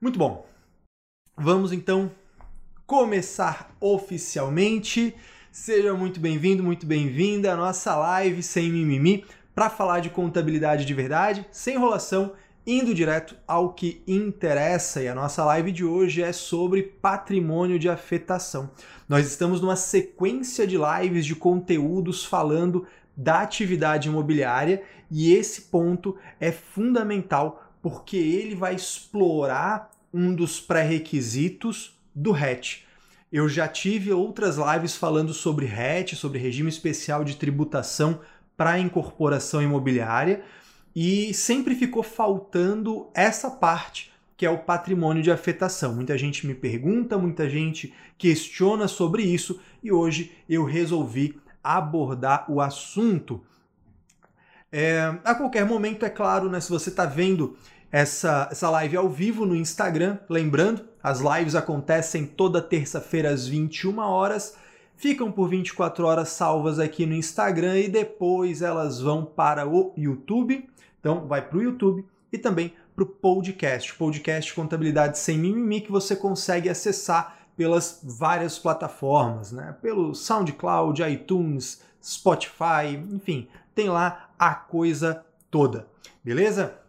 Muito bom. Vamos então começar oficialmente. Seja muito bem-vindo, muito bem-vinda à nossa live sem mimimi para falar de contabilidade de verdade, sem enrolação, indo direto ao que interessa. E a nossa live de hoje é sobre patrimônio de afetação. Nós estamos numa sequência de lives de conteúdos falando da atividade imobiliária e esse ponto é fundamental porque ele vai explorar um dos pré-requisitos do RET. Eu já tive outras lives falando sobre RET, sobre regime especial de tributação para incorporação imobiliária, e sempre ficou faltando essa parte que é o patrimônio de afetação. Muita gente me pergunta, muita gente questiona sobre isso e hoje eu resolvi abordar o assunto. É, a qualquer momento, é claro, né, se você está vendo essa, essa live ao vivo no Instagram, lembrando, as lives acontecem toda terça-feira às 21 horas, ficam por 24 horas salvas aqui no Instagram e depois elas vão para o YouTube. Então, vai para o YouTube e também para o podcast, podcast Contabilidade Sem Mimimi, que você consegue acessar pelas várias plataformas, né? Pelo SoundCloud, iTunes, Spotify, enfim, tem lá a coisa toda, beleza?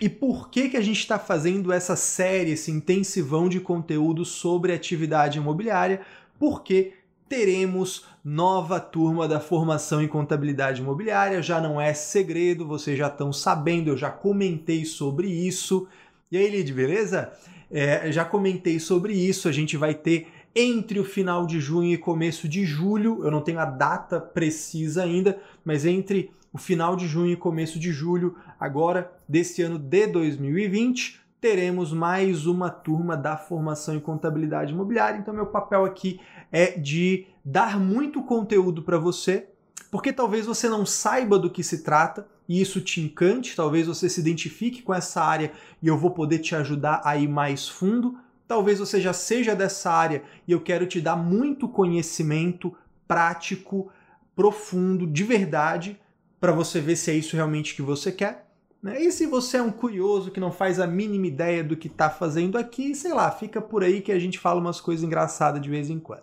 E por que, que a gente está fazendo essa série, esse intensivão de conteúdo sobre atividade imobiliária? Porque teremos nova turma da formação em contabilidade imobiliária, já não é segredo, vocês já estão sabendo, eu já comentei sobre isso. E aí, Lid, beleza? É, já comentei sobre isso, a gente vai ter entre o final de junho e começo de julho, eu não tenho a data precisa ainda, mas entre o final de junho e começo de julho, agora desse ano de 2020, teremos mais uma turma da formação em contabilidade imobiliária. Então, meu papel aqui é de dar muito conteúdo para você, porque talvez você não saiba do que se trata e isso te encante, talvez você se identifique com essa área e eu vou poder te ajudar a ir mais fundo. Talvez você já seja dessa área e eu quero te dar muito conhecimento prático, profundo, de verdade para você ver se é isso realmente que você quer. Né? E se você é um curioso que não faz a mínima ideia do que está fazendo aqui, sei lá, fica por aí que a gente fala umas coisas engraçadas de vez em quando.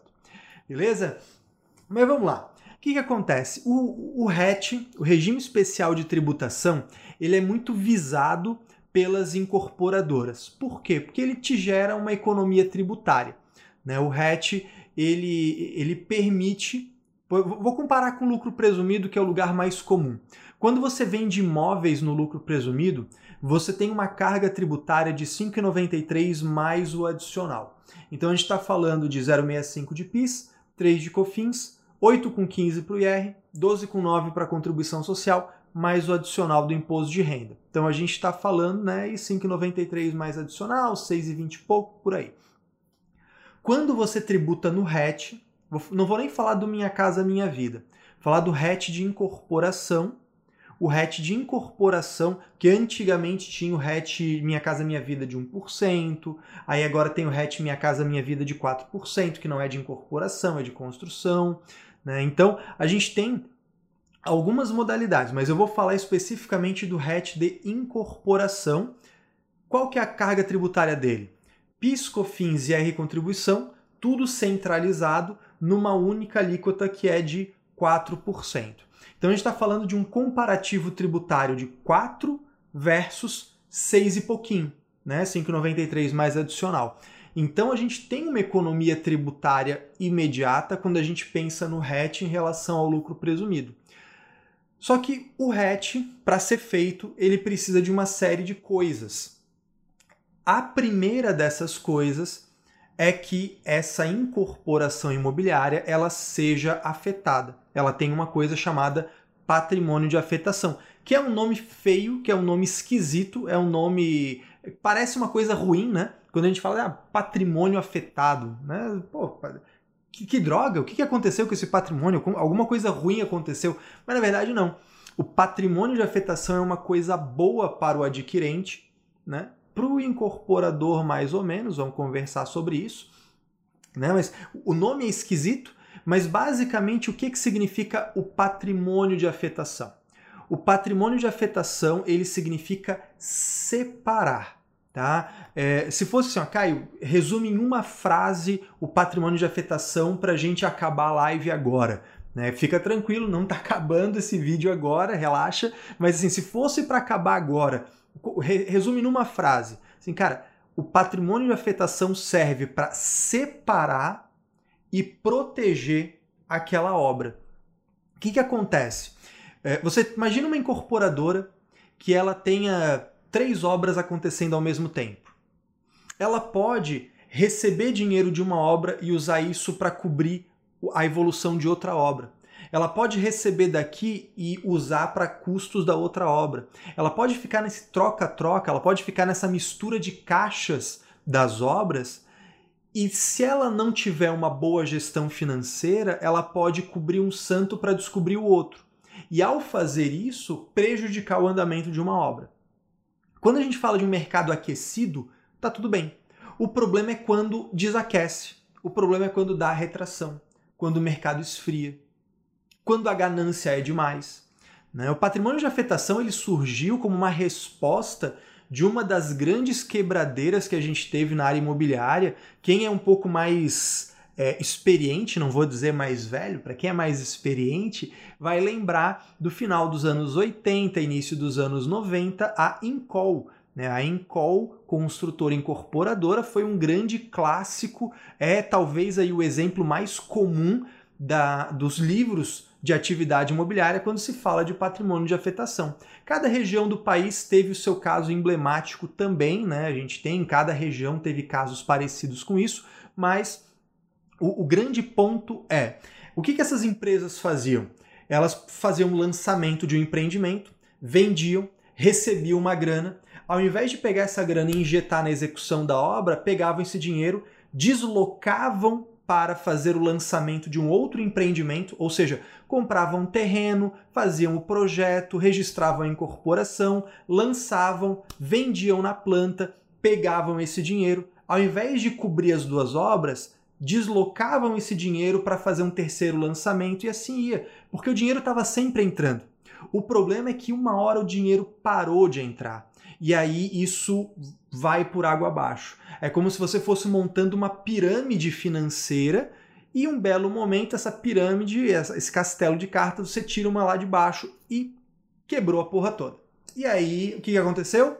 Beleza? Mas vamos lá. O que, que acontece? O, o RET, o Regime Especial de Tributação, ele é muito visado pelas incorporadoras. Por quê? Porque ele te gera uma economia tributária. Né? O RET ele, ele permite Vou comparar com o lucro presumido, que é o lugar mais comum. Quando você vende imóveis no lucro presumido, você tem uma carga tributária de 5,93 mais o adicional. Então a gente está falando de 0,65 de PIS, 3 de COFINS, 8,15 para o IR, 12,9 para a contribuição social, mais o adicional do imposto de renda. Então a gente está falando, né, e 5,93 mais adicional, 6,20 e pouco, por aí. Quando você tributa no RET, não vou nem falar do Minha Casa Minha Vida. Falar do RET de incorporação. O RET de incorporação, que antigamente tinha o RET Minha Casa Minha Vida de 1%, aí agora tem o RET Minha Casa Minha Vida de 4%, que não é de incorporação, é de construção. Né? Então, a gente tem algumas modalidades, mas eu vou falar especificamente do RET de incorporação. Qual que é a carga tributária dele? PIS, COFINS e R contribuição, tudo centralizado numa única alíquota que é de 4%. Então a gente está falando de um comparativo tributário de 4 versus 6 e pouquinho, né? 5,93 mais adicional. Então a gente tem uma economia tributária imediata quando a gente pensa no RET em relação ao lucro presumido. Só que o RET, para ser feito, ele precisa de uma série de coisas. A primeira dessas coisas é que essa incorporação imobiliária ela seja afetada. Ela tem uma coisa chamada patrimônio de afetação, que é um nome feio, que é um nome esquisito, é um nome parece uma coisa ruim, né? Quando a gente fala ah, patrimônio afetado, né? Pô, que, que droga, o que, aconteceu com esse patrimônio? Alguma coisa ruim aconteceu? Mas na verdade não. O patrimônio de afetação é uma coisa boa para o adquirente, né? Para o incorporador, mais ou menos, vamos conversar sobre isso. Né? Mas o nome é esquisito, mas basicamente o que, que significa o patrimônio de afetação? O patrimônio de afetação ele significa separar. Tá? É, se fosse assim, ó, Caio, resume em uma frase o patrimônio de afetação para a gente acabar a live agora. Né? Fica tranquilo, não está acabando esse vídeo agora, relaxa. Mas assim, se fosse para acabar agora, resume numa frase. Assim, cara, o patrimônio de afetação serve para separar e proteger aquela obra. O que, que acontece? É, você imagina uma incorporadora que ela tenha três obras acontecendo ao mesmo tempo. Ela pode receber dinheiro de uma obra e usar isso para cobrir a evolução de outra obra. Ela pode receber daqui e usar para custos da outra obra. Ela pode ficar nesse troca-troca, ela pode ficar nessa mistura de caixas das obras. E se ela não tiver uma boa gestão financeira, ela pode cobrir um santo para descobrir o outro. E ao fazer isso, prejudicar o andamento de uma obra. Quando a gente fala de um mercado aquecido, tá tudo bem. O problema é quando desaquece. O problema é quando dá retração, quando o mercado esfria, quando a ganância é demais. Né? O patrimônio de afetação ele surgiu como uma resposta de uma das grandes quebradeiras que a gente teve na área imobiliária. Quem é um pouco mais é, experiente, não vou dizer mais velho, para quem é mais experiente, vai lembrar do final dos anos 80, início dos anos 90, a Incol. Né? A Incol, construtora incorporadora, foi um grande clássico, é talvez aí o exemplo mais comum da, dos livros de atividade imobiliária quando se fala de patrimônio de afetação. Cada região do país teve o seu caso emblemático também, né? A gente tem, cada região teve casos parecidos com isso, mas o, o grande ponto é o que, que essas empresas faziam? Elas faziam um lançamento de um empreendimento, vendiam, recebiam uma grana, ao invés de pegar essa grana e injetar na execução da obra, pegavam esse dinheiro, deslocavam para fazer o lançamento de um outro empreendimento, ou seja, compravam um terreno, faziam o projeto, registravam a incorporação, lançavam, vendiam na planta, pegavam esse dinheiro, ao invés de cobrir as duas obras, deslocavam esse dinheiro para fazer um terceiro lançamento e assim ia, porque o dinheiro estava sempre entrando. O problema é que uma hora o dinheiro parou de entrar. E aí isso vai por água abaixo. É como se você fosse montando uma pirâmide financeira e um belo momento essa pirâmide, esse castelo de cartas, você tira uma lá de baixo e quebrou a porra toda. E aí, o que aconteceu?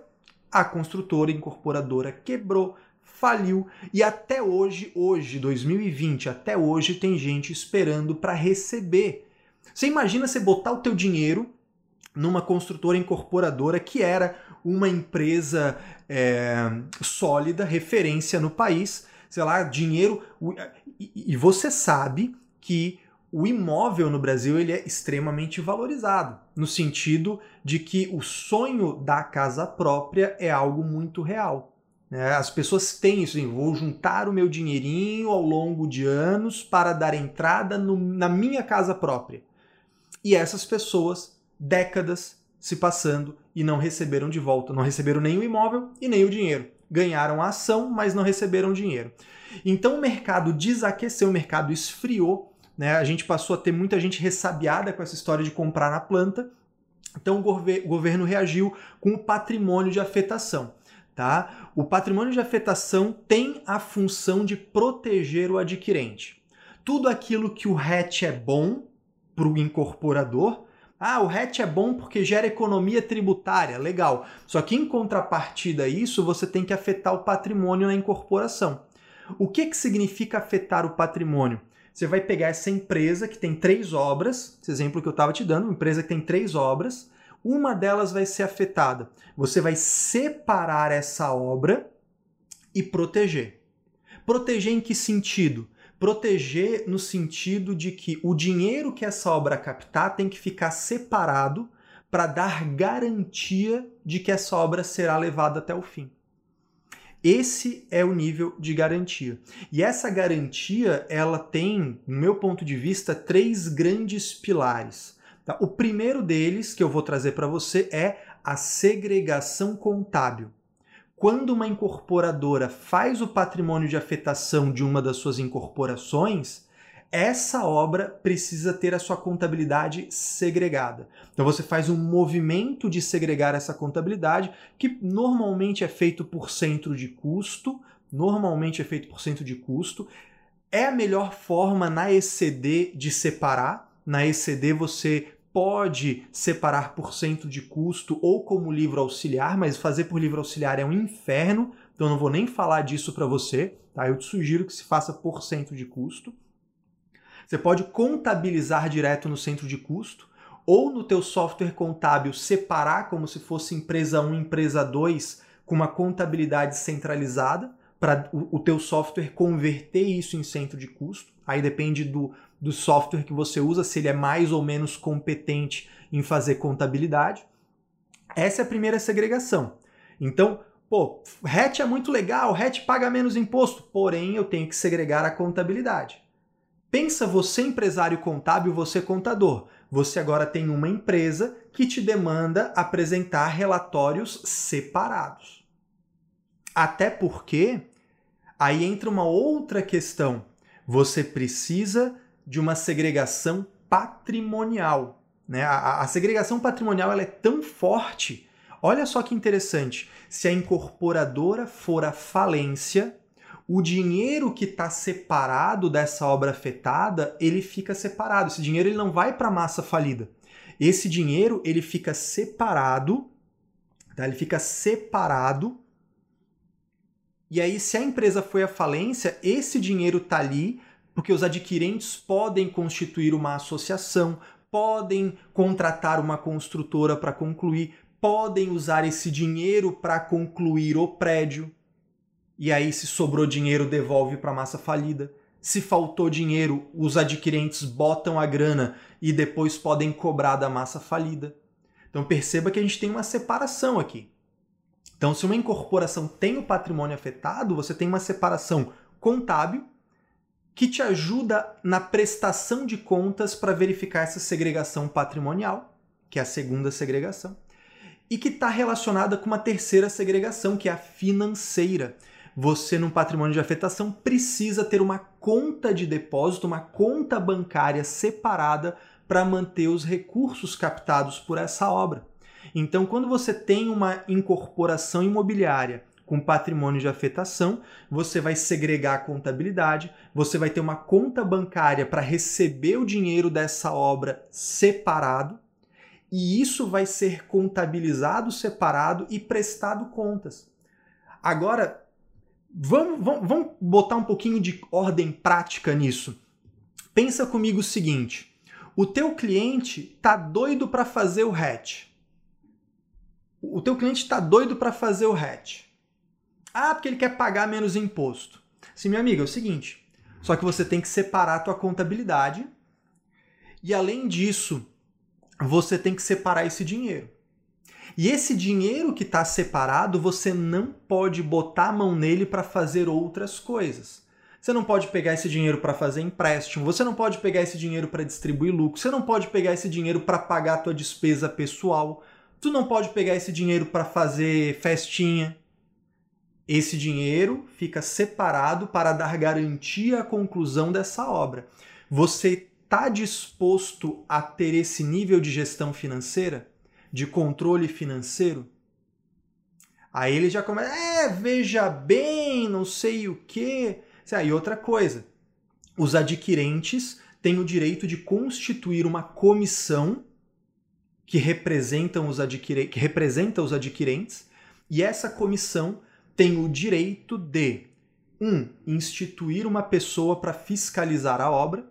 A construtora incorporadora quebrou, faliu e até hoje, hoje, 2020, até hoje tem gente esperando para receber. Você imagina você botar o teu dinheiro numa construtora incorporadora que era uma empresa é, sólida, referência no país, sei lá, dinheiro. E você sabe que o imóvel no Brasil ele é extremamente valorizado, no sentido de que o sonho da casa própria é algo muito real. Né? As pessoas têm isso, assim, vou juntar o meu dinheirinho ao longo de anos para dar entrada no, na minha casa própria. E essas pessoas, décadas se passando e não receberam de volta, não receberam nem o imóvel e nem o dinheiro. Ganharam a ação, mas não receberam dinheiro. Então o mercado desaqueceu, o mercado esfriou, né? A gente passou a ter muita gente ressabiada com essa história de comprar na planta. Então o governo reagiu com o patrimônio de afetação. Tá? O patrimônio de afetação tem a função de proteger o adquirente. Tudo aquilo que o RET é bom para o incorporador. Ah, o RET é bom porque gera economia tributária, legal. Só que em contrapartida a isso, você tem que afetar o patrimônio na incorporação. O que, que significa afetar o patrimônio? Você vai pegar essa empresa que tem três obras, esse exemplo que eu estava te dando, uma empresa que tem três obras, uma delas vai ser afetada. Você vai separar essa obra e proteger. Proteger em que sentido? Proteger no sentido de que o dinheiro que essa obra captar tem que ficar separado para dar garantia de que essa obra será levada até o fim. Esse é o nível de garantia. E essa garantia, ela tem, no meu ponto de vista, três grandes pilares. Tá? O primeiro deles que eu vou trazer para você é a segregação contábil. Quando uma incorporadora faz o patrimônio de afetação de uma das suas incorporações, essa obra precisa ter a sua contabilidade segregada. Então você faz um movimento de segregar essa contabilidade, que normalmente é feito por centro de custo, normalmente é feito por centro de custo. É a melhor forma na ECD de separar. Na ECD você pode separar por cento de custo ou como livro auxiliar, mas fazer por livro auxiliar é um inferno, então eu não vou nem falar disso para você, tá? Eu te sugiro que se faça por cento de custo. Você pode contabilizar direto no centro de custo ou no teu software contábil separar como se fosse empresa 1, empresa 2 com uma contabilidade centralizada para o, o teu software converter isso em centro de custo. Aí depende do, do software que você usa, se ele é mais ou menos competente em fazer contabilidade. Essa é a primeira segregação. Então, pô, RET é muito legal, RET paga menos imposto, porém eu tenho que segregar a contabilidade. Pensa você empresário contábil, você contador. Você agora tem uma empresa que te demanda apresentar relatórios separados. Até porque aí entra uma outra questão. Você precisa de uma segregação patrimonial. Né? A, a segregação patrimonial ela é tão forte. Olha só que interessante. Se a incorporadora for à falência, o dinheiro que está separado dessa obra afetada, ele fica separado. Esse dinheiro ele não vai para a massa falida. Esse dinheiro ele fica separado, tá? ele fica separado. E aí, se a empresa foi à falência, esse dinheiro está ali porque os adquirentes podem constituir uma associação, podem contratar uma construtora para concluir, podem usar esse dinheiro para concluir o prédio e aí se sobrou dinheiro devolve para a massa falida. Se faltou dinheiro, os adquirentes botam a grana e depois podem cobrar da massa falida. Então perceba que a gente tem uma separação aqui. Então, se uma incorporação tem o patrimônio afetado, você tem uma separação contábil que te ajuda na prestação de contas para verificar essa segregação patrimonial, que é a segunda segregação, e que está relacionada com uma terceira segregação, que é a financeira você, num patrimônio de afetação, precisa ter uma conta de depósito, uma conta bancária separada para manter os recursos captados por essa obra. Então, quando você tem uma incorporação imobiliária com patrimônio de afetação, você vai segregar a contabilidade, você vai ter uma conta bancária para receber o dinheiro dessa obra separado, e isso vai ser contabilizado separado e prestado contas. Agora, Vamos, vamos, vamos botar um pouquinho de ordem prática nisso. Pensa comigo o seguinte: o teu cliente tá doido para fazer o hatch. O teu cliente está doido para fazer o hatch. Ah, porque ele quer pagar menos imposto. Sim, minha amiga, é o seguinte. Só que você tem que separar a tua contabilidade. E além disso, você tem que separar esse dinheiro. E esse dinheiro que está separado, você não pode botar a mão nele para fazer outras coisas. Você não pode pegar esse dinheiro para fazer empréstimo, você não pode pegar esse dinheiro para distribuir lucro, você não pode pegar esse dinheiro para pagar a tua despesa pessoal, tu não pode pegar esse dinheiro para fazer festinha. Esse dinheiro fica separado para dar garantia à conclusão dessa obra. Você está disposto a ter esse nível de gestão financeira? de controle financeiro. Aí ele já começa, é, veja bem, não sei o quê. E outra coisa, os adquirentes têm o direito de constituir uma comissão que, representam os adquire... que representa os adquirentes, e essa comissão tem o direito de um, instituir uma pessoa para fiscalizar a obra,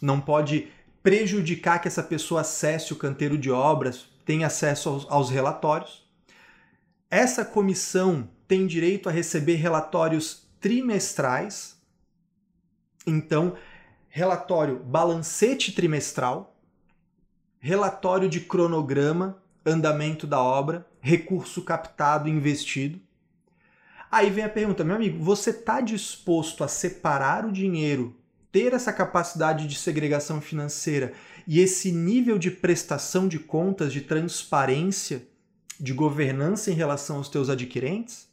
não pode prejudicar que essa pessoa acesse o canteiro de obras, tem acesso aos, aos relatórios. Essa comissão tem direito a receber relatórios trimestrais. Então, relatório balancete trimestral, relatório de cronograma, andamento da obra, recurso captado e investido. Aí vem a pergunta, meu amigo, você está disposto a separar o dinheiro, ter essa capacidade de segregação financeira e esse nível de prestação de contas, de transparência, de governança em relação aos teus adquirentes?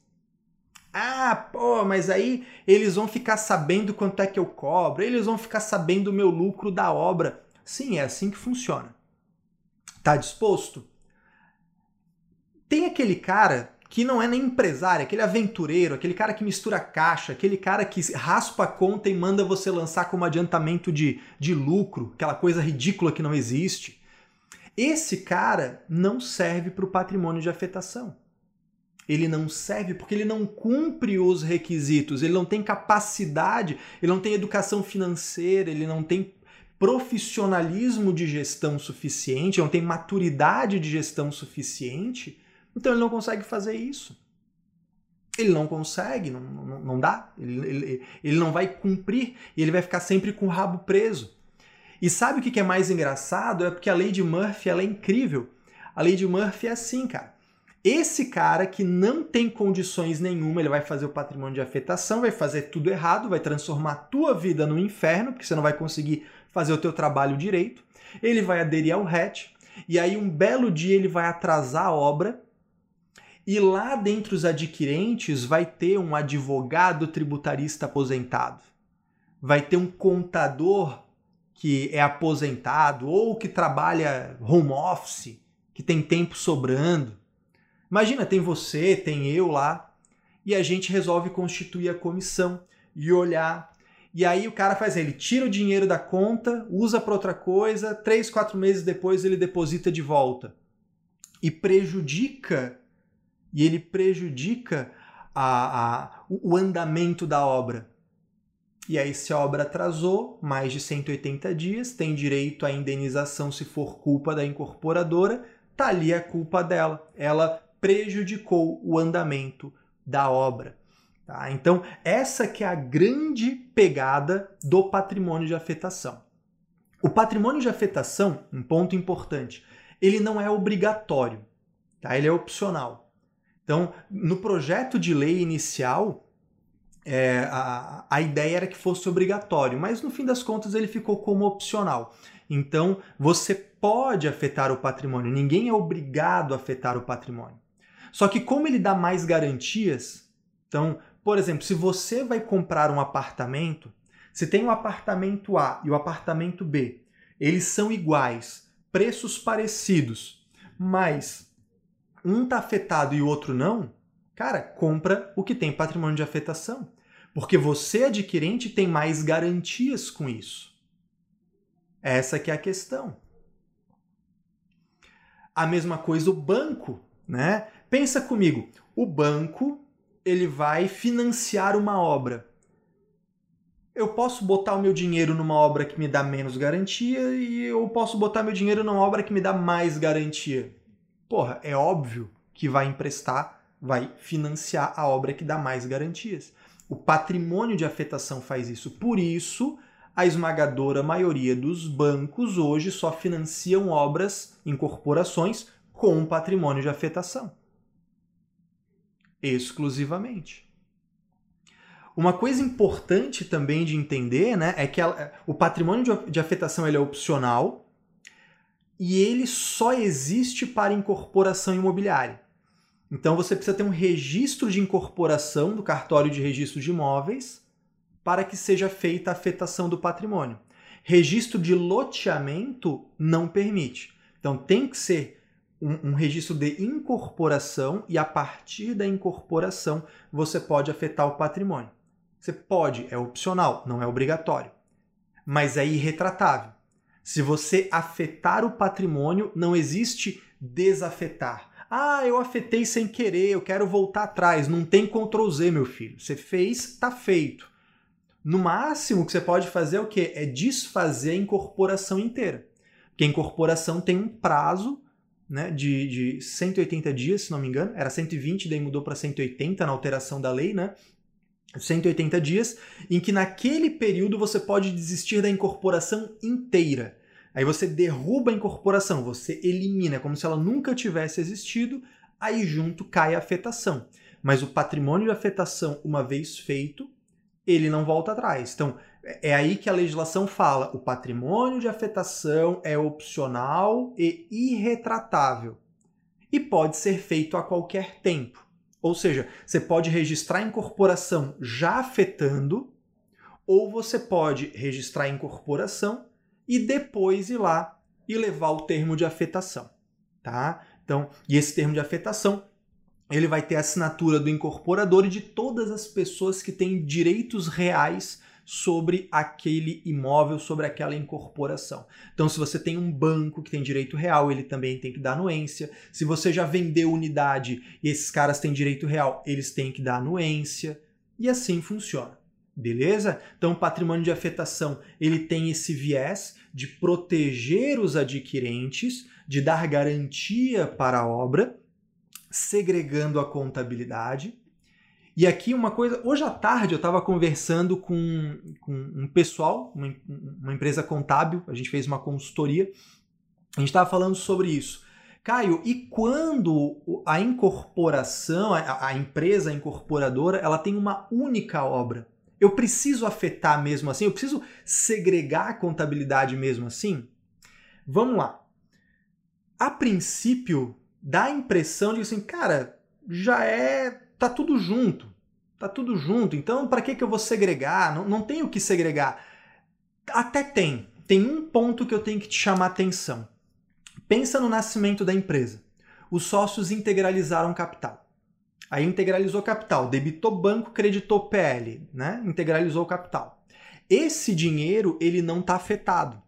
Ah, pô, mas aí eles vão ficar sabendo quanto é que eu cobro, eles vão ficar sabendo o meu lucro da obra. Sim, é assim que funciona. Tá disposto? Tem aquele cara que não é nem empresário, aquele aventureiro, aquele cara que mistura caixa, aquele cara que raspa a conta e manda você lançar como adiantamento de, de lucro, aquela coisa ridícula que não existe. Esse cara não serve para o patrimônio de afetação ele não serve porque ele não cumpre os requisitos, ele não tem capacidade, ele não tem educação financeira, ele não tem profissionalismo de gestão suficiente, não tem maturidade de gestão suficiente, então ele não consegue fazer isso. Ele não consegue, não, não, não dá, ele, ele, ele não vai cumprir e ele vai ficar sempre com o rabo preso. E sabe o que é mais engraçado? É porque a lei de Murphy ela é incrível. A lei de Murphy é assim, cara. Esse cara que não tem condições nenhuma, ele vai fazer o patrimônio de afetação, vai fazer tudo errado, vai transformar a tua vida no inferno, porque você não vai conseguir fazer o teu trabalho direito. Ele vai aderir ao RET, e aí um belo dia ele vai atrasar a obra, e lá dentre os adquirentes vai ter um advogado tributarista aposentado. Vai ter um contador que é aposentado ou que trabalha home office, que tem tempo sobrando Imagina, tem você, tem eu lá, e a gente resolve constituir a comissão e olhar. E aí o cara faz, ele tira o dinheiro da conta, usa para outra coisa, três, quatro meses depois ele deposita de volta. E prejudica, e ele prejudica a, a, o andamento da obra. E aí, se a obra atrasou mais de 180 dias, tem direito à indenização se for culpa da incorporadora, tá ali a culpa dela. Ela prejudicou o andamento da obra. Tá? Então, essa que é a grande pegada do patrimônio de afetação. O patrimônio de afetação, um ponto importante, ele não é obrigatório, tá? ele é opcional. Então, no projeto de lei inicial, é, a, a ideia era que fosse obrigatório, mas no fim das contas ele ficou como opcional. Então, você pode afetar o patrimônio, ninguém é obrigado a afetar o patrimônio. Só que como ele dá mais garantias, então, por exemplo, se você vai comprar um apartamento, se tem o apartamento A e o apartamento B, eles são iguais, preços parecidos, mas um está afetado e o outro não, cara, compra o que tem patrimônio de afetação. Porque você, adquirente, tem mais garantias com isso. Essa que é a questão. A mesma coisa o banco, né? Pensa comigo, o banco ele vai financiar uma obra. Eu posso botar o meu dinheiro numa obra que me dá menos garantia e eu posso botar meu dinheiro numa obra que me dá mais garantia. Porra, é óbvio que vai emprestar, vai financiar a obra que dá mais garantias. O patrimônio de afetação faz isso. Por isso, a esmagadora maioria dos bancos hoje só financiam obras, incorporações com patrimônio de afetação exclusivamente. Uma coisa importante também de entender né, é que ela, o patrimônio de, afetação ele é opcional e ele só existe para incorporação imobiliária. Então você precisa ter um registro de incorporação do cartório de registro de imóveis para que seja feita a afetação do patrimônio. Registro de loteamento não permite. Então tem que ser um, um, registro de incorporação e a partir da incorporação você pode afetar o patrimônio. Você pode, é opcional, não é obrigatório, mas é irretratável. Se você afetar o patrimônio, não existe desafetar. Ah, eu afetei sem querer, eu quero voltar atrás. Não tem Ctrl Z, meu filho. Você fez, está feito. No máximo que você pode fazer é o quê? É desfazer a incorporação inteira. Porque a incorporação tem um prazo né, de, de 180 dias, se não me engano, era 120, daí mudou para 180 na alteração da lei, né? 180 dias, em que naquele período você pode desistir da incorporação inteira. Aí você derruba a incorporação, você elimina, como se ela nunca tivesse existido, aí junto cai a afetação. Mas o patrimônio de afetação, uma vez feito, ele não volta atrás. Então, é aí que a legislação fala: o patrimônio de afetação é opcional e irretratável e pode ser feito a qualquer tempo. Ou seja, você pode registrar incorporação já afetando, ou você pode registrar incorporação e depois ir lá e levar o termo de afetação, tá? Então, e esse termo de afetação, ele vai ter a assinatura do incorporador e de todas as pessoas que têm direitos reais sobre aquele imóvel, sobre aquela incorporação. Então, se você tem um banco que tem direito real, ele também tem que dar anuência. Se você já vendeu unidade e esses caras têm direito real, eles têm que dar anuência. E assim funciona. Beleza? Então, o patrimônio de afetação, ele tem esse viés de proteger os adquirentes, de dar garantia para a obra, segregando a contabilidade. E aqui uma coisa, hoje à tarde eu estava conversando com, com, um pessoal, uma, uma empresa contábil, a gente fez uma consultoria, a gente estava falando sobre isso. Caio, e quando a incorporação, a, a empresa incorporadora, ela tem uma única obra? Eu preciso afetar mesmo assim? Eu preciso segregar a contabilidade mesmo assim? Vamos lá. A princípio, dá a impressão de assim, cara, já é. Tá tudo junto. Tá tudo junto. Então, para que, que eu vou segregar? Não, não tem o que segregar. Até tem. Tem um ponto que eu tenho que te chamar atenção. Pensa no nascimento da empresa. Os sócios integralizaram capital. Aí integralizou capital, debitou banco, creditou PL, né? Integralizou capital. Esse dinheiro ele não está afetado.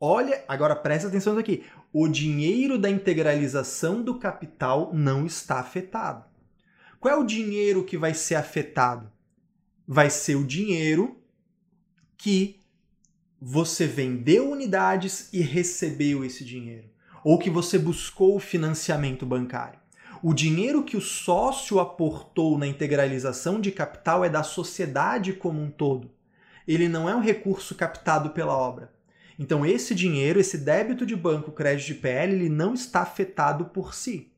Olha, agora presta atenção aqui. O dinheiro da integralização do capital não está afetado. Qual é o dinheiro que vai ser afetado? Vai ser o dinheiro que você vendeu unidades e recebeu esse dinheiro, ou que você buscou o financiamento bancário. O dinheiro que o sócio aportou na integralização de capital é da sociedade como um todo. Ele não é um recurso captado pela obra. Então, esse dinheiro, esse débito de banco, crédito de PL, ele não está afetado por si.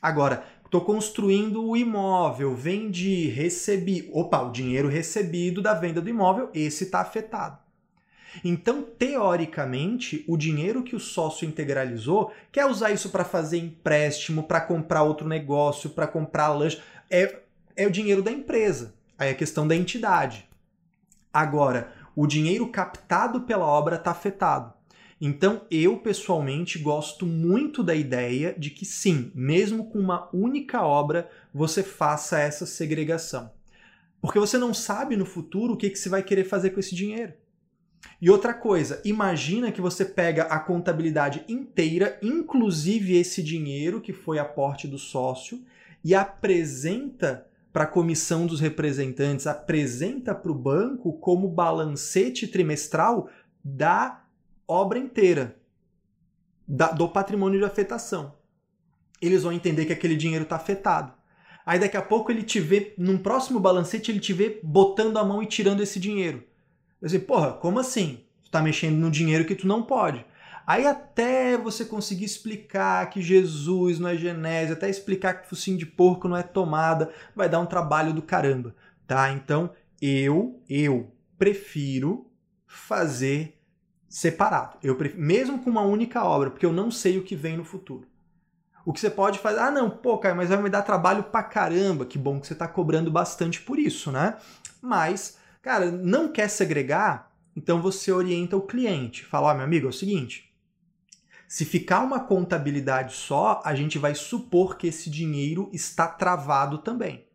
Agora, estou construindo o imóvel, vendi, recebi. Opa, o dinheiro recebido da venda do imóvel, esse está afetado. Então, teoricamente, o dinheiro que o sócio integralizou quer usar isso para fazer empréstimo, para comprar outro negócio, para comprar lanche. É, é o dinheiro da empresa. Aí é questão da entidade. Agora, o dinheiro captado pela obra está afetado. Então, eu pessoalmente gosto muito da ideia de que sim, mesmo com uma única obra, você faça essa segregação. Porque você não sabe no futuro o que, que você vai querer fazer com esse dinheiro. E outra coisa, imagina que você pega a contabilidade inteira, inclusive esse dinheiro que foi aporte do sócio, e apresenta para a comissão dos representantes, apresenta para o banco como balancete trimestral da obra inteira, da, do patrimônio de afetação. Eles vão entender que aquele dinheiro está afetado. Aí daqui a pouco ele te vê, num próximo balancete, ele te vê botando a mão e tirando esse dinheiro. Eu sei, porra, como assim? Tu tá mexendo no dinheiro que tu não pode. Aí até você conseguir explicar que Jesus não é genésio, até explicar que focinho de porco não é tomada, vai dar um trabalho do caramba, tá? Então, eu, eu prefiro fazer separado. Eu prefiro, mesmo com uma única obra, porque eu não sei o que vem no futuro. O que você pode fazer, ah não, pô, cara, mas vai me dar trabalho pra caramba, que bom que você tá cobrando bastante por isso, né? Mas Cara, não quer segregar? Então você orienta o cliente. Fala, ó, meu amigo, é o seguinte. Se ficar uma contabilidade só, a gente vai supor que esse dinheiro está travado também.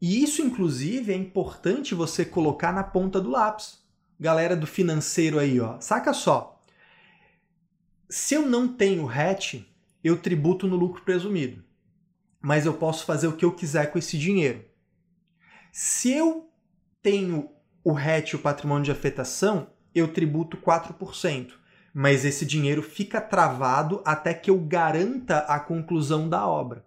E isso, inclusive, é importante você colocar na ponta do lápis. Galera do financeiro aí, ó. Saca só. Se eu não tenho hatch, eu tributo no lucro presumido. Mas eu posso fazer o que eu quiser com esse dinheiro. Se eu tenho o RET, o patrimônio de afetação, eu tributo 4%, mas esse dinheiro fica travado até que eu garanta a conclusão da obra.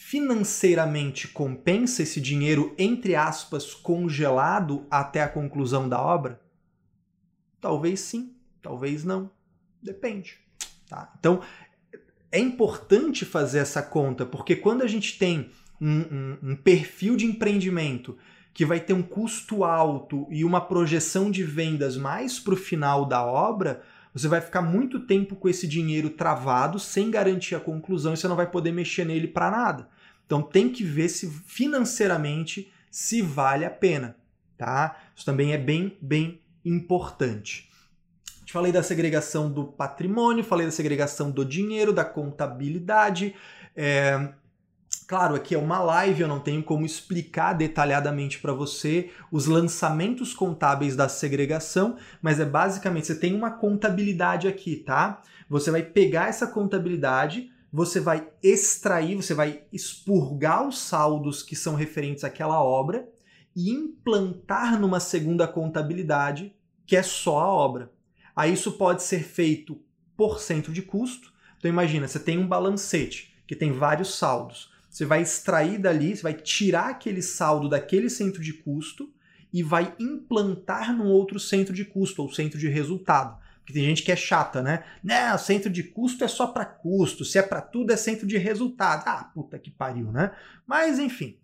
Financeiramente compensa esse dinheiro, entre aspas, congelado até a conclusão da obra? Talvez sim, talvez não. Depende. Tá? Então, é importante fazer essa conta, porque quando a gente tem um, um, um perfil de empreendimento que vai ter um custo alto e uma projeção de vendas mais para o final da obra, você vai ficar muito tempo com esse dinheiro travado, sem garantir a conclusão, e você não vai poder mexer nele para nada. Então tem que ver se financeiramente se vale a pena, tá? Isso também é bem, bem importante. Te falei da segregação do patrimônio, falei da segregação do dinheiro, da contabilidade. É, Claro, aqui é uma live, eu não tenho como explicar detalhadamente para você os lançamentos contábeis da segregação, mas é basicamente você tem uma contabilidade aqui, tá? Você vai pegar essa contabilidade, você vai extrair, você vai expurgar os saldos que são referentes àquela obra e implantar numa segunda contabilidade, que é só a obra. Aí isso pode ser feito por centro de custo. Então imagina, você tem um balancete que tem vários saldos. Você vai extrair dali, você vai tirar aquele saldo daquele centro de custo e vai implantar num outro centro de custo ou centro de resultado. Porque tem gente que é chata, né? Não, centro de custo é só para custo, se é para tudo é centro de resultado. Ah, puta que pariu, né? Mas enfim.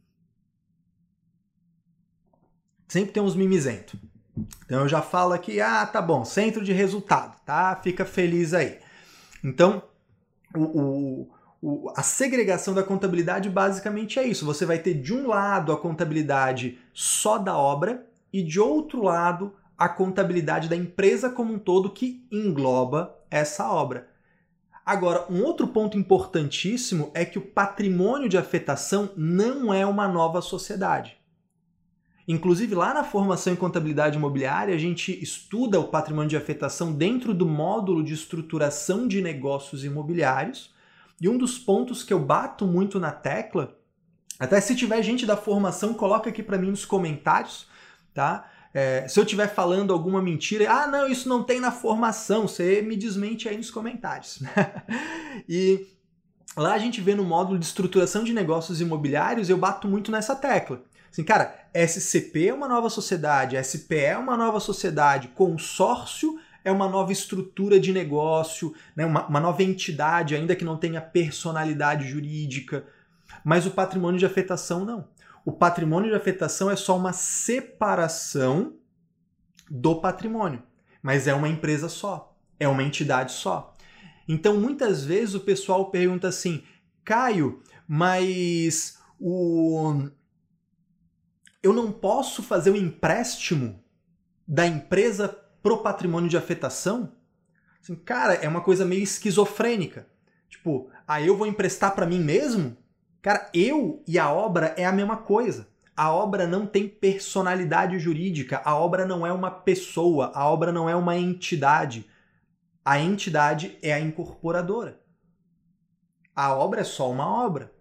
Sempre tem uns mimizentos. Então eu já falo aqui, ah, tá bom, centro de resultado, tá? Fica feliz aí. Então, o, o, o, a segregação da contabilidade basicamente é isso. Você vai ter de um lado a contabilidade só da obra e de outro lado a contabilidade da empresa como um todo que engloba essa obra. Agora, um outro ponto importantíssimo é que o patrimônio de afetação não é uma nova sociedade. Inclusive, lá na formação em contabilidade imobiliária, a gente estuda o patrimônio de afetação dentro do módulo de estruturação de negócios imobiliários, e um dos pontos que eu bato muito na tecla, até se tiver gente da formação, coloca aqui para mim nos comentários, tá? É, se eu estiver falando alguma mentira, ah, não, isso não tem na formação, você me desmente aí nos comentários. e lá a gente vê no módulo de estruturação de negócios imobiliários, eu bato muito nessa tecla. Assim, cara, SCP é uma nova sociedade, SPE é uma nova sociedade, consórcio é uma nova estrutura de negócio, né? uma, uma nova entidade, ainda que não tenha personalidade jurídica. Mas o patrimônio de afetação não. O patrimônio de afetação é só uma separação do patrimônio, mas é uma empresa só, é uma entidade só. Então, muitas vezes o pessoal pergunta assim: Caio, mas o eu não posso fazer um empréstimo da empresa pro patrimônio de afetação, assim, cara, é uma coisa meio esquizofrênica. Tipo, ah, eu vou emprestar para mim mesmo? Cara, eu e a obra é a mesma coisa. A obra não tem personalidade jurídica, a obra não é uma pessoa, a obra não é uma entidade. A entidade é a incorporadora. A obra é só uma obra.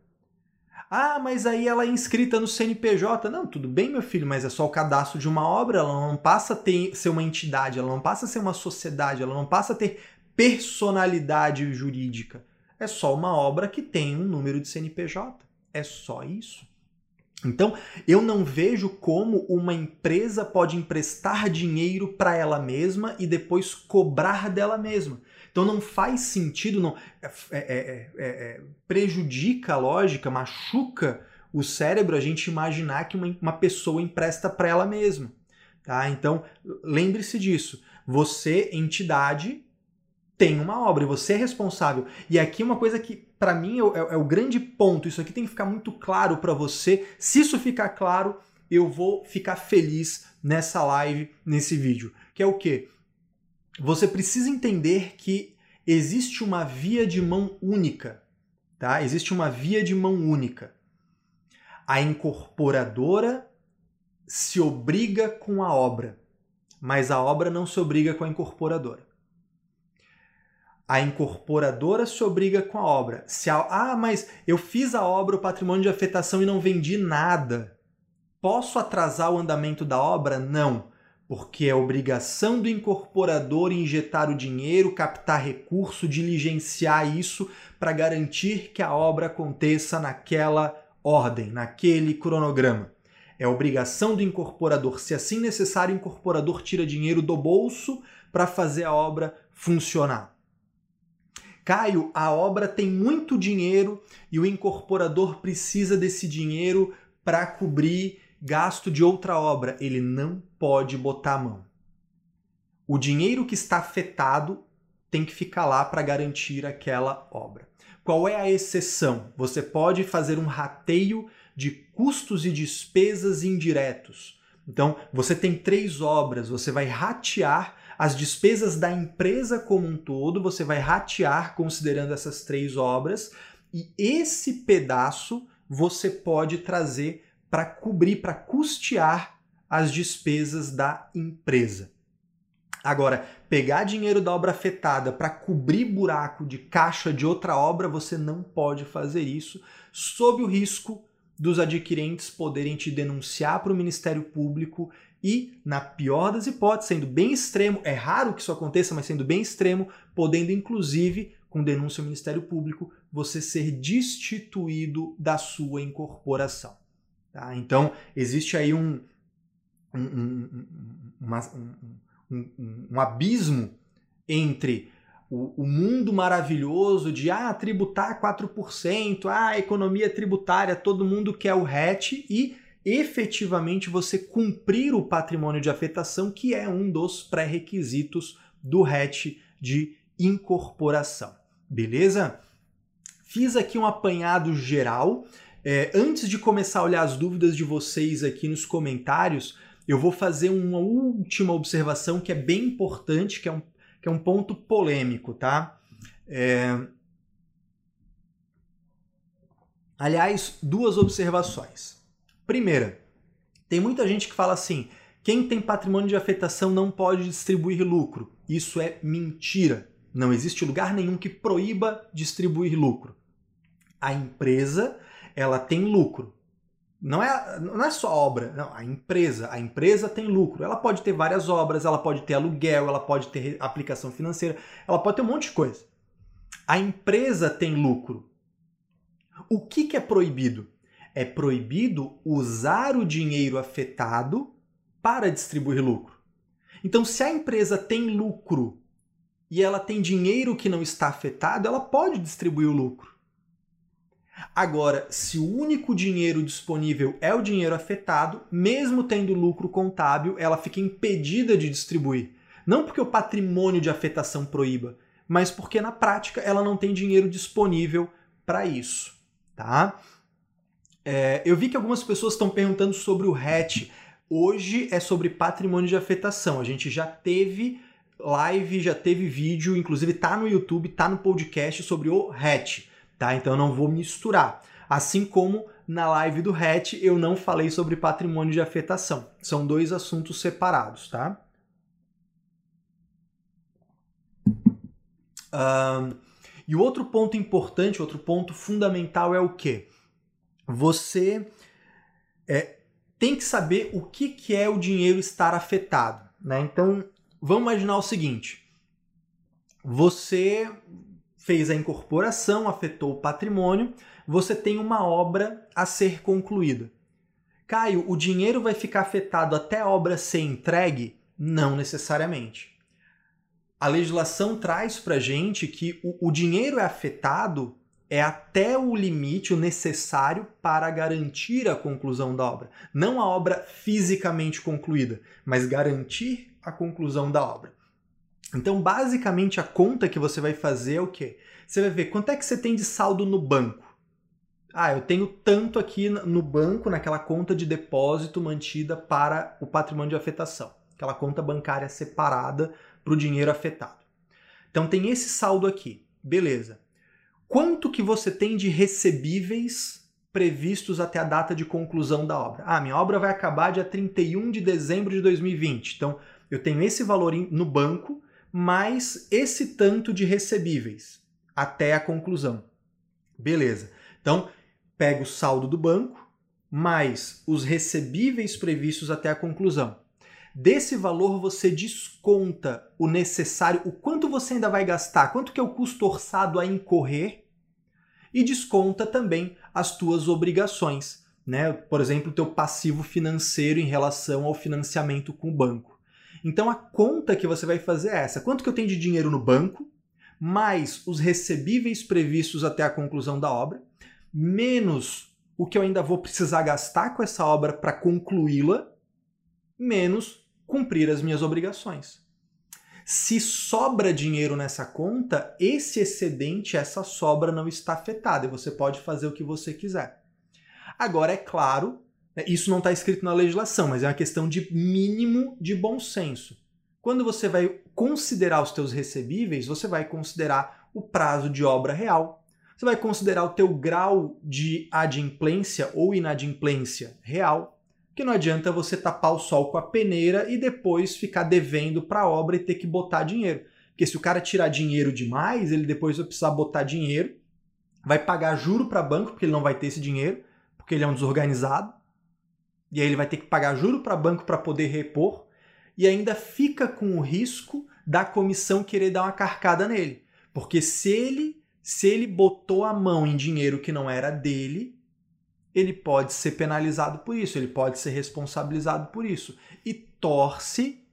Ah, mas aí ela é inscrita no CNPJ. Não, tudo bem, meu filho, mas é só o cadastro de uma obra, ela não passa a ter, ser uma entidade, ela não passa a ser uma sociedade, ela não passa a ter personalidade jurídica. É só uma obra que tem um número de CNPJ. É só isso. Então, eu não vejo como uma empresa pode emprestar dinheiro para ela mesma e depois cobrar dela mesma. Então não faz sentido, não é é, é, é, é, prejudica a lógica, machuca o cérebro a gente imaginar que uma, uma pessoa empresta para ela mesma. Tá? Então lembre-se disso. Você, entidade, tem uma obra e você é responsável. E aqui uma coisa que para mim é, é, o grande ponto. Isso aqui tem que ficar muito claro para você. Se isso ficar claro, eu vou ficar feliz nessa live, nesse vídeo. Que é o quê? Você precisa entender que existe uma via de mão única, tá? Existe uma via de mão única. A incorporadora se obriga com a obra, mas a obra não se obriga com a incorporadora. A incorporadora se obriga com a obra. Se a, ah, mas eu fiz a obra, o patrimônio de afetação e não vendi nada. Posso atrasar o andamento da obra? Não porque é obrigação do incorporador injetar o dinheiro, captar recurso, diligenciar isso para garantir que a obra aconteça naquela ordem, naquele cronograma. É obrigação do incorporador. Se assim necessário, o incorporador tira dinheiro do bolso para fazer a obra funcionar. Caio, a obra tem muito dinheiro e o incorporador precisa desse dinheiro para cobrir gasto de outra obra, ele não pode botar a mão. O dinheiro que está afetado tem que ficar lá para garantir aquela obra. Qual é a exceção? Você pode fazer um rateio de custos e despesas indiretos. Então, você tem três obras, você vai ratear as despesas da empresa como um todo, você vai ratear considerando essas três obras, e esse pedaço você pode trazer para cobrir, para custear as despesas da empresa. Agora, pegar dinheiro da obra afetada para cobrir buraco de caixa de outra obra, você não pode fazer isso, sob o risco dos adquirentes poderem te denunciar para o Ministério Público e, na pior das hipóteses, sendo bem extremo, é raro que isso aconteça, mas sendo bem extremo, podendo inclusive, com denúncia ao Ministério Público, você ser destituído da sua incorporação. Tá? Então, existe aí um, um, um, uma, um, abismo entre o, o, mundo maravilhoso de ah, tributar 4%, ah, economia tributária, todo mundo quer o RET e efetivamente você cumprir o patrimônio de afetação, que é um dos pré-requisitos do RET de incorporação. Beleza? Fiz aqui um apanhado geral. É, antes de começar a olhar as dúvidas de vocês aqui nos comentários, eu vou fazer uma última observação que é bem importante, que é um, que é um ponto polêmico, tá? É... Aliás, duas observações. Primeira, tem muita gente que fala assim: quem tem patrimônio de afetação não pode distribuir lucro. Isso é mentira. Não existe lugar nenhum que proíba distribuir lucro. A empresa, ela tem lucro. Não é, não é só obra, não, a empresa. A empresa tem lucro. Ela pode ter várias obras, ela pode ter aluguel, ela pode ter aplicação financeira, ela pode ter um monte de coisa. A empresa tem lucro. O que, que é proibido? é proibido usar o dinheiro afetado para distribuir lucro. Então, se a empresa tem lucro e ela tem dinheiro que não está afetado, ela pode distribuir o lucro. Agora, se o único dinheiro disponível é o dinheiro afetado, mesmo tendo lucro contábil, ela fica impedida de distribuir. Não porque o patrimônio de afetação proíba, mas porque na prática ela não tem dinheiro disponível para isso, tá? É, eu vi que algumas pessoas estão perguntando sobre o hatch. Hoje é sobre patrimônio de afetação. A gente já teve live, já teve vídeo, inclusive tá no YouTube, tá no podcast sobre o hatch, tá? Então eu não vou misturar. Assim como na live do hatch eu não falei sobre patrimônio de afetação. São dois assuntos separados, tá? Um, e o outro ponto importante, outro ponto fundamental é o quê? você é, tem que saber o que, que é o dinheiro estar afetado. Né? Então, vamos imaginar o seguinte: você fez a incorporação, afetou o patrimônio, você tem uma obra a ser concluída. Caio, o dinheiro vai ficar afetado até a obra ser entregue? Não necessariamente. A legislação traz para gente que o, o dinheiro é afetado é até o limite, o necessário para garantir a conclusão da obra. Não a obra fisicamente concluída, mas garantir a conclusão da obra. Então, basicamente, a conta que você vai fazer é o quê? Você vai ver quanto é que você tem de saldo no banco. Ah, eu tenho tanto aqui no banco, naquela conta de depósito mantida para o patrimônio de afetação, aquela conta bancária separada para o dinheiro afetado. Então tem esse saldo aqui, beleza quanto que você tem de recebíveis previstos até a data de conclusão da obra? Ah, minha obra vai acabar dia 31 de dezembro de 2020. Então, eu tenho esse valor no banco, mais esse tanto de recebíveis até a conclusão. Beleza. Então, pego o saldo do banco mais os recebíveis previstos até a conclusão. Desse valor você desconta o necessário, o quanto você ainda vai gastar, quanto que é o custo orçado a incorrer e desconta também as tuas obrigações, né? Por exemplo, o teu passivo financeiro em relação ao financiamento com o banco. Então a conta que você vai fazer é essa: quanto que eu tenho de dinheiro no banco, mais os recebíveis previstos até a conclusão da obra, menos o que eu ainda vou precisar gastar com essa obra para concluí-la, menos cumprir as minhas obrigações. Se sobra dinheiro nessa conta, esse excedente, essa sobra não está afetada e você pode fazer o que você quiser. Agora, é claro, isso não está escrito na legislação, mas é uma questão de mínimo de bom senso. Quando você vai considerar os teus recebíveis, você vai considerar o prazo de obra real, você vai considerar o teu grau de adimplência ou inadimplência real, que não adianta você tapar o sol com a peneira e depois ficar devendo para a obra e ter que botar dinheiro. Porque se o cara tirar dinheiro demais, ele depois vai precisar botar dinheiro, vai pagar juro para banco, porque ele não vai ter esse dinheiro, porque ele é um desorganizado. E aí ele vai ter que pagar juro para banco para poder repor e ainda fica com o risco da comissão querer dar uma carcada nele. Porque se ele se ele botou a mão em dinheiro que não era dele, ele pode ser penalizado por isso, ele pode ser responsabilizado por isso. E torce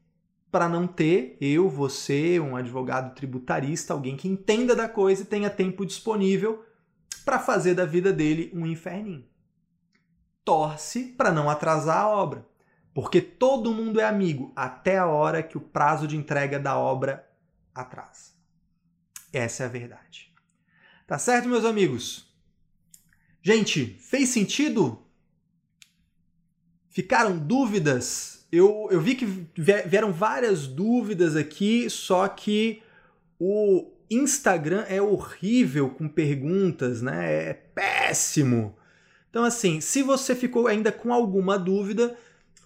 para não ter eu, você, um advogado tributarista, alguém que entenda da coisa e tenha tempo disponível para fazer da vida dele um inferninho. Torce para não atrasar a obra, porque todo mundo é amigo até a hora que o prazo de entrega da obra atrasa. Essa é a verdade. Tá certo, meus amigos? Gente, fez sentido? Ficaram dúvidas? Eu, eu vi que vieram várias dúvidas aqui, só que o Instagram é horrível com perguntas, né? É péssimo. Então, assim, se você ficou ainda com alguma dúvida,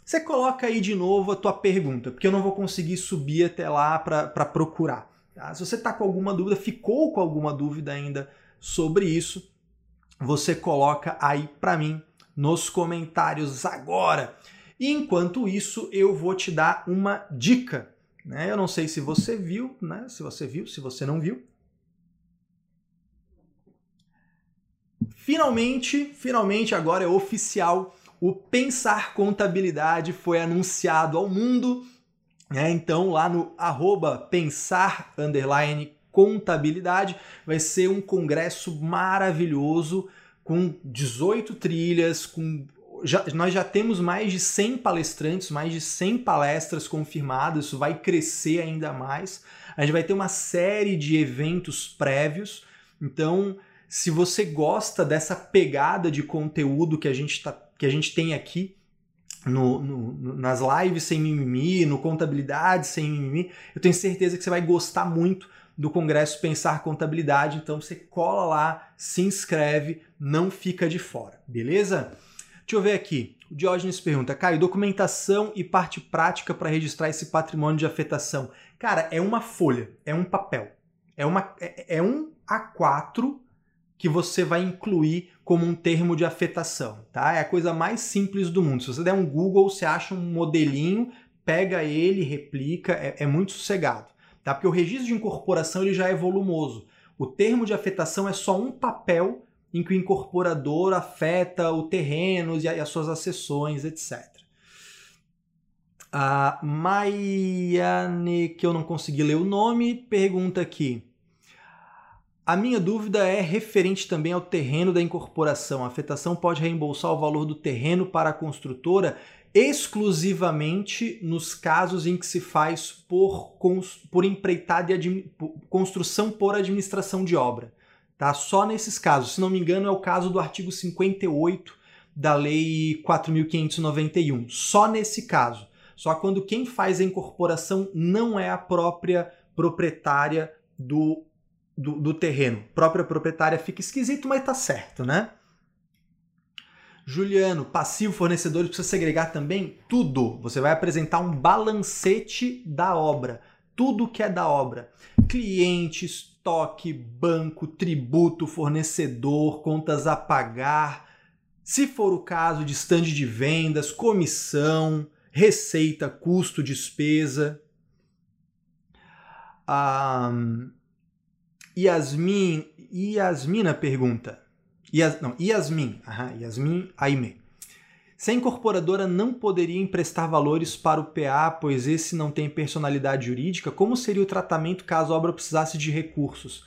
você coloca aí de novo a tua pergunta, porque eu não vou conseguir subir até lá para procurar. Tá? Se você está com alguma dúvida, ficou com alguma dúvida ainda sobre isso, você coloca aí para mim nos comentários agora. E enquanto isso, eu vou te dar uma dica. Né? Eu não sei se você viu, né? se você viu, se você não viu. Finalmente, finalmente agora é oficial. O Pensar Contabilidade foi anunciado ao mundo é, então, lá no arroba pensar underline contabilidade, vai ser um congresso maravilhoso com 18 trilhas, com já, nós já temos mais de 100 palestrantes, mais de 100 palestras confirmadas, isso vai crescer ainda mais. A gente vai ter uma série de eventos prévios. Então, se você gosta dessa pegada de conteúdo que a gente, tá, que a gente tem aqui, no, no, nas lives sem mimimi, no contabilidade sem mimimi, eu tenho certeza que você vai gostar muito do Congresso Pensar Contabilidade. Então você cola lá, se inscreve, não fica de fora, beleza? Deixa eu ver aqui. O Diógenes pergunta: Caio, documentação e parte prática para registrar esse patrimônio de afetação. Cara, é uma folha, é um papel. É, uma, é, é um A4 que você vai incluir como um termo de afetação, tá? É a coisa mais simples do mundo. Se você der um Google, você acha um modelinho, pega ele, replica, é, é muito sossegado, tá? Porque o registro de incorporação ele já é volumoso. O termo de afetação é só um papel em que o incorporador afeta o terreno e as suas acessões, etc. A Maiane, que eu não consegui ler o nome, pergunta aqui. A minha dúvida é referente também ao terreno da incorporação. A afetação pode reembolsar o valor do terreno para a construtora exclusivamente nos casos em que se faz por, por empreitada de construção por administração de obra. Tá? Só nesses casos. Se não me engano, é o caso do artigo 58 da Lei 4.591. Só nesse caso. Só quando quem faz a incorporação não é a própria proprietária do do, do terreno própria proprietária fica esquisito, mas tá certo, né? Juliano, passivo fornecedores precisa segregar também tudo. Você vai apresentar um balancete da obra, tudo que é da obra. Cliente, estoque, banco, tributo, fornecedor, contas a pagar, se for o caso de de vendas, comissão, receita, custo, despesa. Um, Yasmin, Yasmina pergunta. Yas, não, Yasmin, aha, Yasmin Aime. Se a incorporadora não poderia emprestar valores para o PA, pois esse não tem personalidade jurídica, como seria o tratamento caso a obra precisasse de recursos?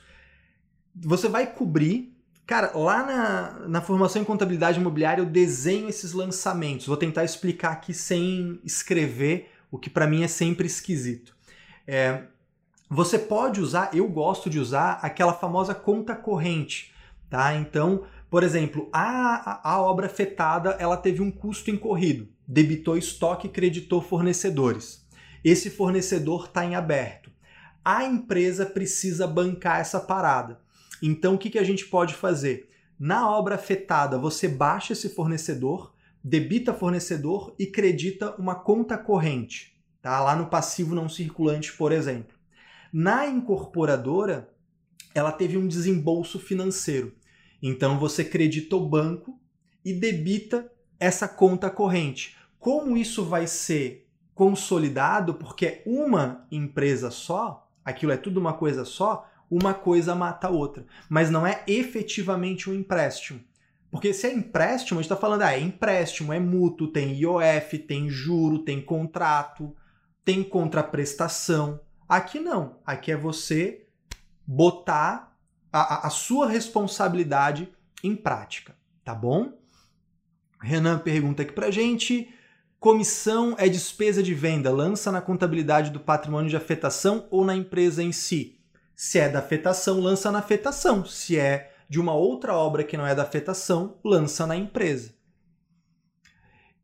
Você vai cobrir. Cara, lá na, na formação em contabilidade imobiliária eu desenho esses lançamentos. Vou tentar explicar aqui sem escrever, o que para mim é sempre esquisito. É, você pode usar, eu gosto de usar aquela famosa conta corrente, tá? Então, por exemplo, a, a, obra afetada ela teve um custo incorrido, debitou estoque creditou fornecedores. Esse fornecedor está em aberto. A empresa precisa bancar essa parada. Então, o que, que a gente pode fazer? Na obra afetada, você baixa esse fornecedor, debita fornecedor e credita uma conta corrente, tá? Lá no passivo não circulante, por exemplo. Na incorporadora, ela teve um desembolso financeiro. Então você credita o banco e debita essa conta corrente. Como isso vai ser consolidado, porque é uma empresa só, aquilo é tudo uma coisa só, uma coisa mata a outra. Mas não é efetivamente um empréstimo. Porque se é empréstimo, a gente está falando, ah, é empréstimo, é mútuo, tem IOF, tem juro, tem contrato, tem contraprestação. Aqui não. Aqui é você botar a, a sua responsabilidade em prática, tá bom? Renan pergunta aqui pra gente. Comissão é despesa de venda, lança na contabilidade do patrimônio de afetação ou na empresa em si? Se é da afetação, lança na afetação. Se é de uma outra obra que não é da afetação, lança na empresa.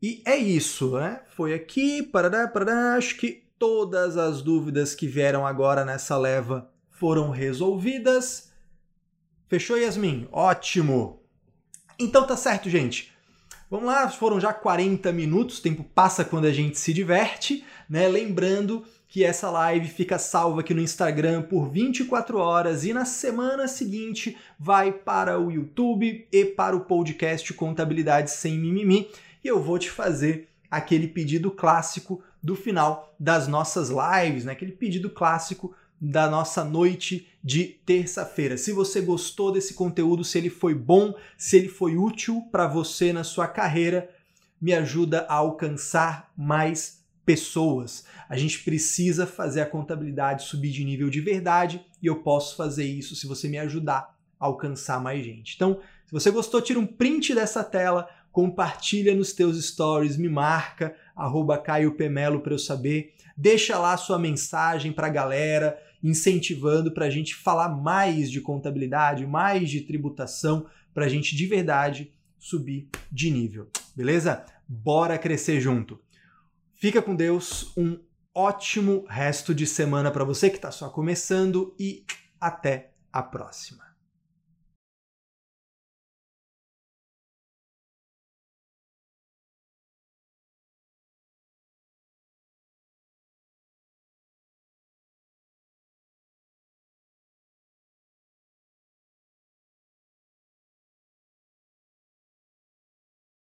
E é isso, né? Foi aqui, parará, parará, acho que todas as dúvidas que vieram agora nessa leva foram resolvidas. Fechou, Yasmin? Ótimo! Então tá certo, gente. Vamos lá, foram já 40 minutos, o tempo passa quando a gente se diverte, né? Lembrando que essa live fica salva aqui no Instagram por 24 horas e na semana seguinte vai para o YouTube e para o podcast Contabilidade Sem Mimimi. E eu vou te fazer aquele pedido clássico do final das nossas lives, né? aquele pedido clássico da nossa noite de terça-feira. Se você gostou desse conteúdo, se ele foi bom, se ele foi útil para você na sua carreira, me ajuda a alcançar mais pessoas. A gente precisa fazer a contabilidade subir de nível de verdade e eu posso fazer isso se você me ajudar a alcançar mais gente. Então, se você gostou, tira um print dessa tela, compartilha nos teus stories, me marca, arroba Caio Pemelo para eu saber. Deixa lá sua mensagem para a galera, incentivando para a gente falar mais de contabilidade, mais de tributação, para a gente de verdade subir de nível. Beleza? Bora crescer junto! Fica com Deus, um ótimo resto de semana para você que está só começando e até a próxima.